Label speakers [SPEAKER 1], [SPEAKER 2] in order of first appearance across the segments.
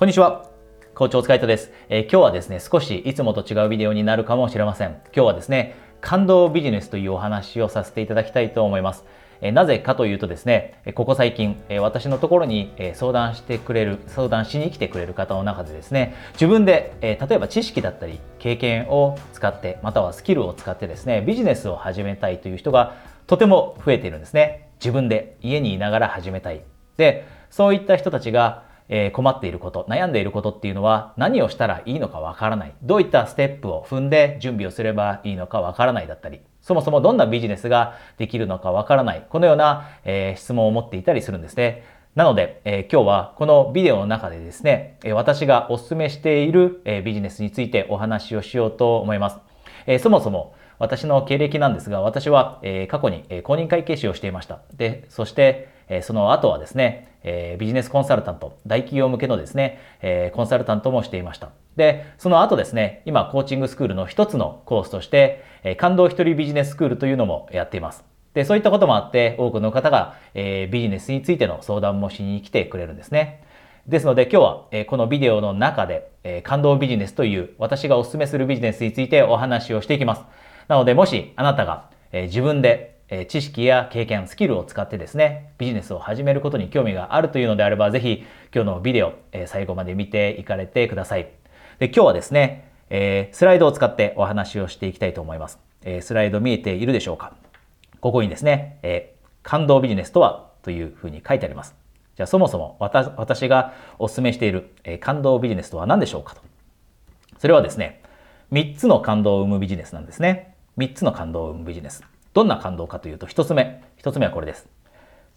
[SPEAKER 1] こんにちは。校長お疲れ様です、えー、今日はですね、少しいつもと違うビデオになるかもしれません。今日はですね、感動ビジネスというお話をさせていただきたいと思います。えなぜかというとですね、ここ最近え、私のところに相談してくれる、相談しに来てくれる方の中でですね、自分で、え例えば知識だったり経験を使って、またはスキルを使ってですね、ビジネスを始めたいという人がとても増えているんですね。自分で家にいながら始めたい。で、そういった人たちがえ困っていること、悩んでいることっていうのは何をしたらいいのかわからない。どういったステップを踏んで準備をすればいいのかわからないだったり、そもそもどんなビジネスができるのかわからない。このような、え質問を持っていたりするんですね。なので、え、今日はこのビデオの中でですね、え私がお勧めしている、えビジネスについてお話をしようと思います。えそもそも私の経歴なんですが、私は、え過去に、え公認会計士をしていました。で、そして、えその後はですね、えビジネスコンサルタント、大企業向けのですね、えコンサルタントもしていました。で、その後ですね、今コーチングスクールの一つのコースとして、え感動一人ビジネススクールというのもやっています。で、そういったこともあって、多くの方が、えビジネスについての相談もしに来てくれるんですね。ですので今日は、えこのビデオの中で、え感動ビジネスという私がお勧めするビジネスについてお話をしていきます。なのでもしあなたが、え自分でえ知識や経験、スキルを使ってですね、ビジネスを始めることに興味があるというのであれば、ぜひ今日のビデオ、え最後まで見ていかれてください。で今日はですね、えスライドを使ってお話をしていきたいと思います。えスライド見えているでしょうか？ここにですね、え感動ビジネスとはというふうに書いてあります。じゃあそもそも私がお勧めしている、え感動ビジネスとは何でしょうかと。それはですね、3つの感動を生むビジネスなんですね。3つの感動を生むビジネス。どんな感動かというと、一つ目。一つ目はこれです。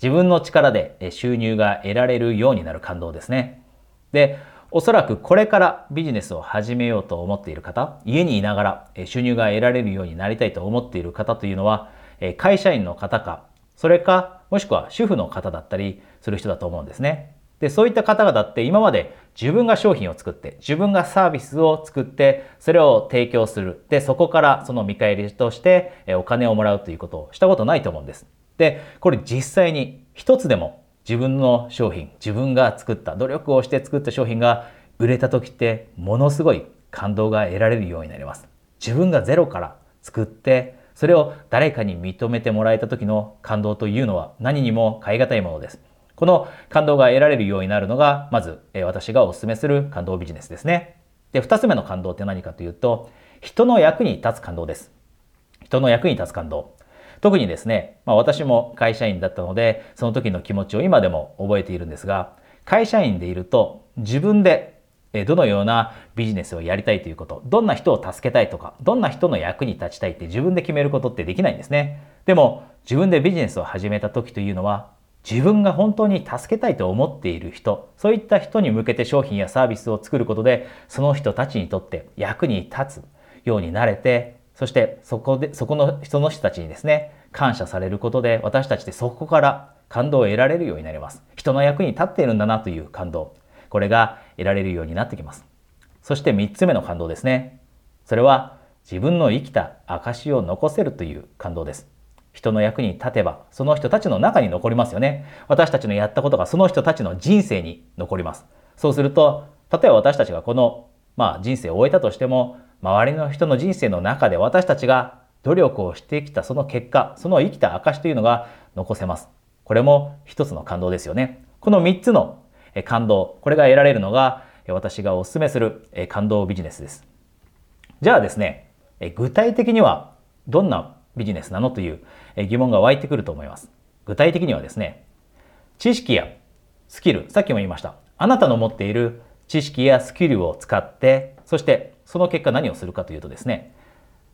[SPEAKER 1] 自分の力で収入が得られるようになる感動ですね。で、おそらくこれからビジネスを始めようと思っている方、家にいながら収入が得られるようになりたいと思っている方というのは、会社員の方か、それか、もしくは主婦の方だったりする人だと思うんですね。で、そういった方々って今まで自分が商品を作って、自分がサービスを作って、それを提供する。で、そこからその見返りとしてお金をもらうということをしたことないと思うんです。で、これ実際に一つでも自分の商品、自分が作った、努力をして作った商品が売れた時ってものすごい感動が得られるようになります。自分がゼロから作って、それを誰かに認めてもらえた時の感動というのは何にも代え難いものです。この感動が得られるようになるのが、まず、え私がお勧めする感動ビジネスですね。で、二つ目の感動って何かというと、人の役に立つ感動です。人の役に立つ感動。特にですね、まあ、私も会社員だったので、その時の気持ちを今でも覚えているんですが、会社員でいると自分でどのようなビジネスをやりたいということ、どんな人を助けたいとか、どんな人の役に立ちたいって自分で決めることってできないんですね。でも、自分でビジネスを始めた時というのは、自分が本当に助けたいと思っている人、そういった人に向けて商品やサービスを作ることで、その人たちにとって役に立つようになれて、そしてそこで、そこの人の人たちにですね、感謝されることで、私たちでそこから感動を得られるようになります。人の役に立っているんだなという感動。これが得られるようになってきます。そして三つ目の感動ですね。それは自分の生きた証を残せるという感動です。人の役に立てば、その人たちの中に残りますよね。私たちのやったことがその人たちの人生に残ります。そうすると、例えば私たちがこの、まあ、人生を終えたとしても、周りの人の人生の中で私たちが努力をしてきたその結果、その生きた証というのが残せます。これも一つの感動ですよね。この三つの感動、これが得られるのが私がお勧めする感動ビジネスです。じゃあですね、具体的にはどんなビジネスなのという疑問が湧いてくると思います。具体的にはですね、知識やスキル、さっきも言いました。あなたの持っている知識やスキルを使って、そしてその結果何をするかというとですね、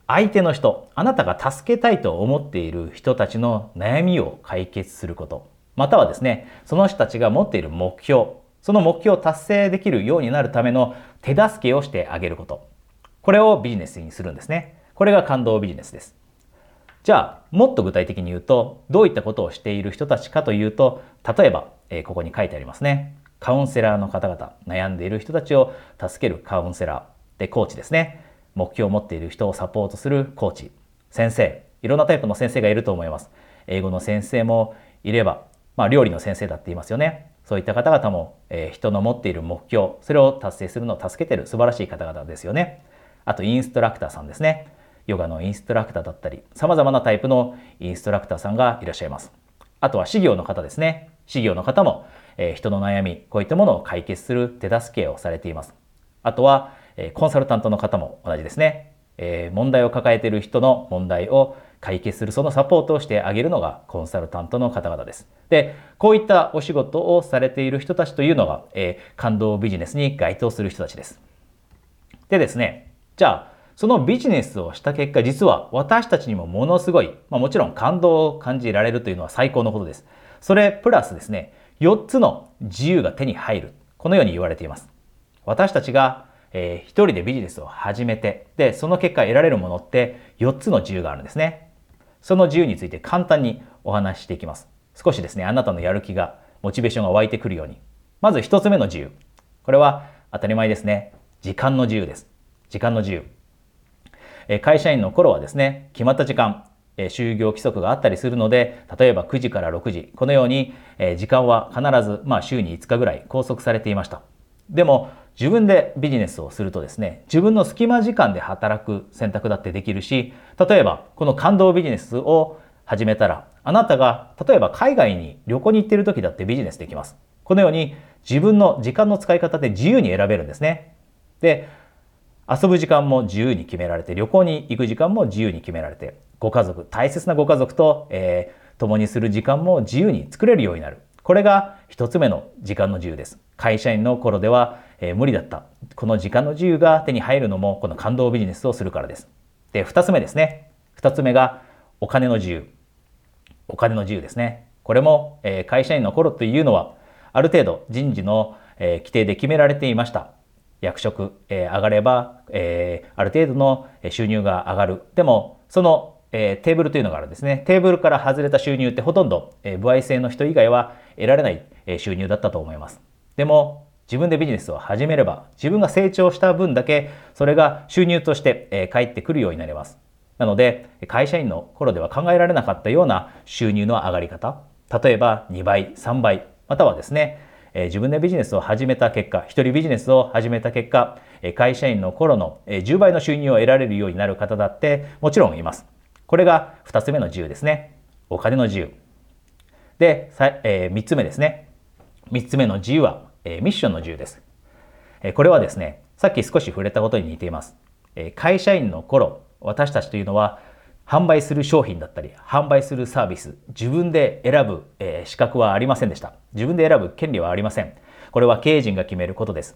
[SPEAKER 1] 相手の人、あなたが助けたいと思っている人たちの悩みを解決すること、またはですね、その人たちが持っている目標、その目標を達成できるようになるための手助けをしてあげること。これをビジネスにするんですね。これが感動ビジネスです。じゃあ、もっと具体的に言うと、どういったことをしている人たちかというと、例えば、え、ここに書いてありますね。カウンセラーの方々、悩んでいる人たちを助けるカウンセラー。で、コーチですね。目標を持っている人をサポートするコーチ。先生。いろんなタイプの先生がいると思います。英語の先生もいれば、まあ、料理の先生だって言いますよね。そういった方々も、え、人の持っている目標、それを達成するのを助けてる素晴らしい方々ですよね。あと、インストラクターさんですね。ヨガのインストラクターだったり、様々なタイプのインストラクターさんがいらっしゃいます。あとは、事業の方ですね。事業の方も、え、人の悩み、こういったものを解決する手助けをされています。あとは、え、コンサルタントの方も同じですね。え、問題を抱えている人の問題を解決するそのサポートをしてあげるのがコンサルタントの方々です。で、こういったお仕事をされている人たちというのが、えー、感動ビジネスに該当する人たちです。でですね、じゃあ、そのビジネスをした結果、実は私たちにもものすごい、まあ、もちろん感動を感じられるというのは最高のことです。それプラスですね、4つの自由が手に入る。このように言われています。私たちが、えー、一人でビジネスを始めて、で、その結果得られるものって4つの自由があるんですね。その自由について簡単にお話ししていきます。少しですね、あなたのやる気が、モチベーションが湧いてくるように。まず一つ目の自由。これは当たり前ですね。時間の自由です。時間の自由。会社員の頃はですね、決まった時間、就業規則があったりするので、例えば9時から6時、このように時間は必ず、まあ、週に5日ぐらい拘束されていました。でも、自分でビジネスをするとですね、自分の隙間時間で働く選択だってできるし、例えばこの感動ビジネスを始めたら、あなたが例えば海外に旅行に行っている時だってビジネスできます。このように自分の時間の使い方で自由に選べるんですね。で、遊ぶ時間も自由に決められて、旅行に行く時間も自由に決められて、ご家族、大切なご家族と、えー、共にする時間も自由に作れるようになる。これが一つ目の時間の自由です。会社員の頃では、えー、無理だった。この時間の自由が手に入るのも、この感動ビジネスをするからです。で、二つ目ですね。二つ目が、お金の自由。お金の自由ですね。これも、えー、会社員の頃というのは、ある程度人事の、え、規定で決められていました。役職、えー、上がれば、えー、ある程度の収入が上がる。でも、その、えー、テーブルというのがあるんですね。テーブルから外れた収入ってほとんど、えー、歩合制の人以外は得られないえ収入だったと思います。でも自分でビジネスを始めれば自分が成長した分だけそれが収入としてえ返ってくるようになります。なので会社員の頃では考えられなかったような収入の上がり方例えば2倍3倍またはですねえ自分でビジネスを始めた結果一人ビジネスを始めた結果会社員の頃の10倍の収入を得られるようになる方だってもちろんいます。これが2つ目の自由ですね。お金の自由。で、え、3つ目ですね。3つ目の自由は、え、ミッションの自由です。え、これはですね、さっき少し触れたことに似ています。え、会社員の頃、私たちというのは、販売する商品だったり、販売するサービス、自分で選ぶ、え、資格はありませんでした。自分で選ぶ権利はありません。これは経営陣が決めることです。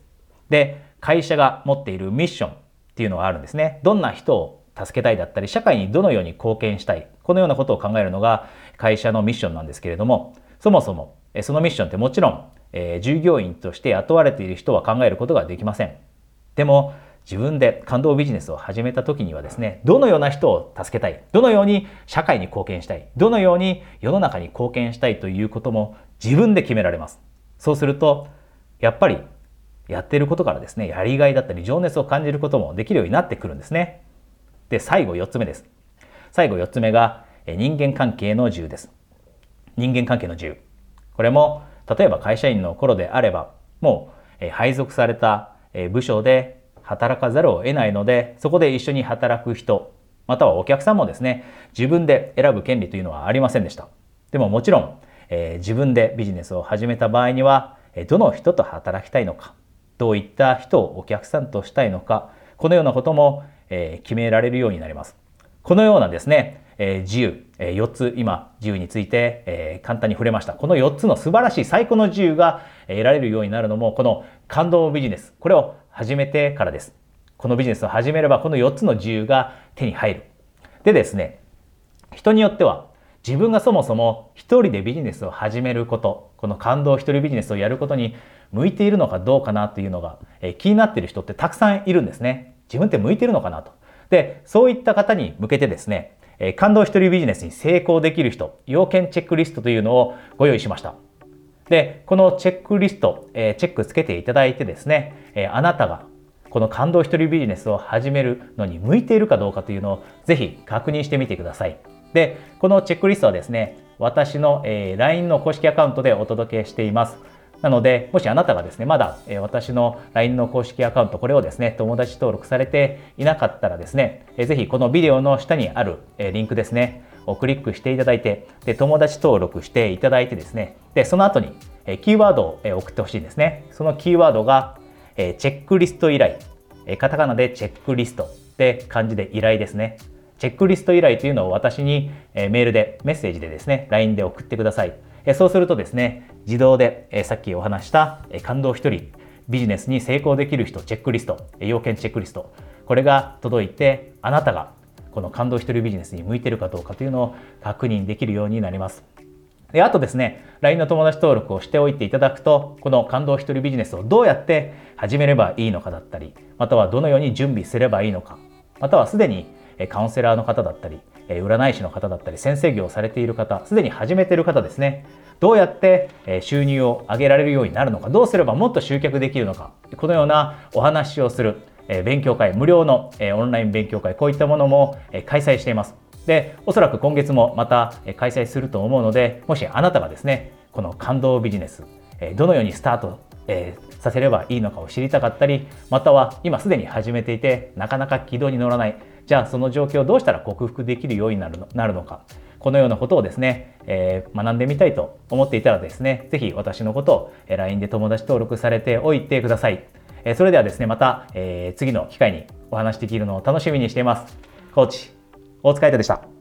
[SPEAKER 1] で、会社が持っているミッションっていうのがあるんですね。どんな人を助けたいだったり、社会にどのように貢献したい。このようなことを考えるのが会社のミッションなんですけれども、そもそもそのミッションってもちろん、え、従業員として雇われている人は考えることができません。でも、自分で感動ビジネスを始めた時にはですね、どのような人を助けたい、どのように社会に貢献したい、どのように世の中に貢献したいということも自分で決められます。そうすると、やっぱりやっていることからですね、やりがいだったり情熱を感じることもできるようになってくるんですね。で、最後4つ目です。最後4つ目が人間関係の自由です。人間関係の自由。これも、例えば会社員の頃であれば、もう配属された部署で働かざるを得ないので、そこで一緒に働く人、またはお客さんもですね、自分で選ぶ権利というのはありませんでした。でももちろん、えー、自分でビジネスを始めた場合には、どの人と働きたいのか、どういった人をお客さんとしたいのか、このようなこともえ決められるようになります。このようなですね、え自由、え4つ今自由について、え簡単に触れました。この4つの素晴らしい最高の自由が得られるようになるのもこの感動ビジネス、これを始めてからです。このビジネスを始めればこの4つの自由が手に入る。でですね、人によっては自分がそもそも一人でビジネスを始めること、この感動一人ビジネスをやることに向いているのかどうかなというのが、え気になっている人ってたくさんいるんですね。自分って向いてるのかなと。で、そういった方に向けてですね、え感動一人ビジネスに成功できる人、要件チェックリストというのをご用意しました。で、このチェックリスト、えチェックつけていただいてですね、えあなたがこの感動一人ビジネスを始めるのに向いているかどうかというのをぜひ確認してみてください。で、このチェックリストはですね、私の、え LINE の公式アカウントでお届けしています。なので、もしあなたがですね、まだ、え私の LINE の公式アカウント、これをですね、友達登録されていなかったらですね、えぜひこのビデオの下にある、えリンクですね、をクリックしていただいて、で、友達登録していただいてですね、で、その後に、キーワードを、送ってほしいんですね。そのキーワードが、チェックリスト依頼、カタカナでチェックリストで漢字で依頼ですね。チェックリスト依頼というのを私に、メールで、メッセージでですね、LINE で送ってください。そうするとですね、自動でさっきお話した感動一人、ビジネスに成功できる人チェックリスト、要件チェックリスト、これが届いて、あなたがこの感動一人ビジネスに向いてるかどうかというのを確認できるようになります。で、あとですね、LINE の友達登録をしておいていただくと、この感動一人ビジネスをどうやって始めればいいのかだったり、またはどのように準備すればいいのか、またはすでにカウンセラーの方だったり、占い師の方だったり、先生業をされている方、すでに始めている方ですね、どうやって収入を上げられるようになるのか、どうすればもっと集客できるのか、このようなお話をする勉強会、無料のオンライン勉強会、こういったものも開催しています。で、おそらく今月もまた開催すると思うので、もしあなたがですね、この感動ビジネス、どのようにスタートさせればいいのかを知りたかったり、または今すでに始めていて、なかなか軌道に乗らない、じゃあその状況をどうしたら克服できるようになるのなるのか、このようなことをですね、えー、学んでみたいと思っていたらですね、ぜひ私のことを LINE で友達登録されておいてください。えそれではですね、また、え、次の機会にお話できるのを楽しみにしています。コーチ、大塚海人でした。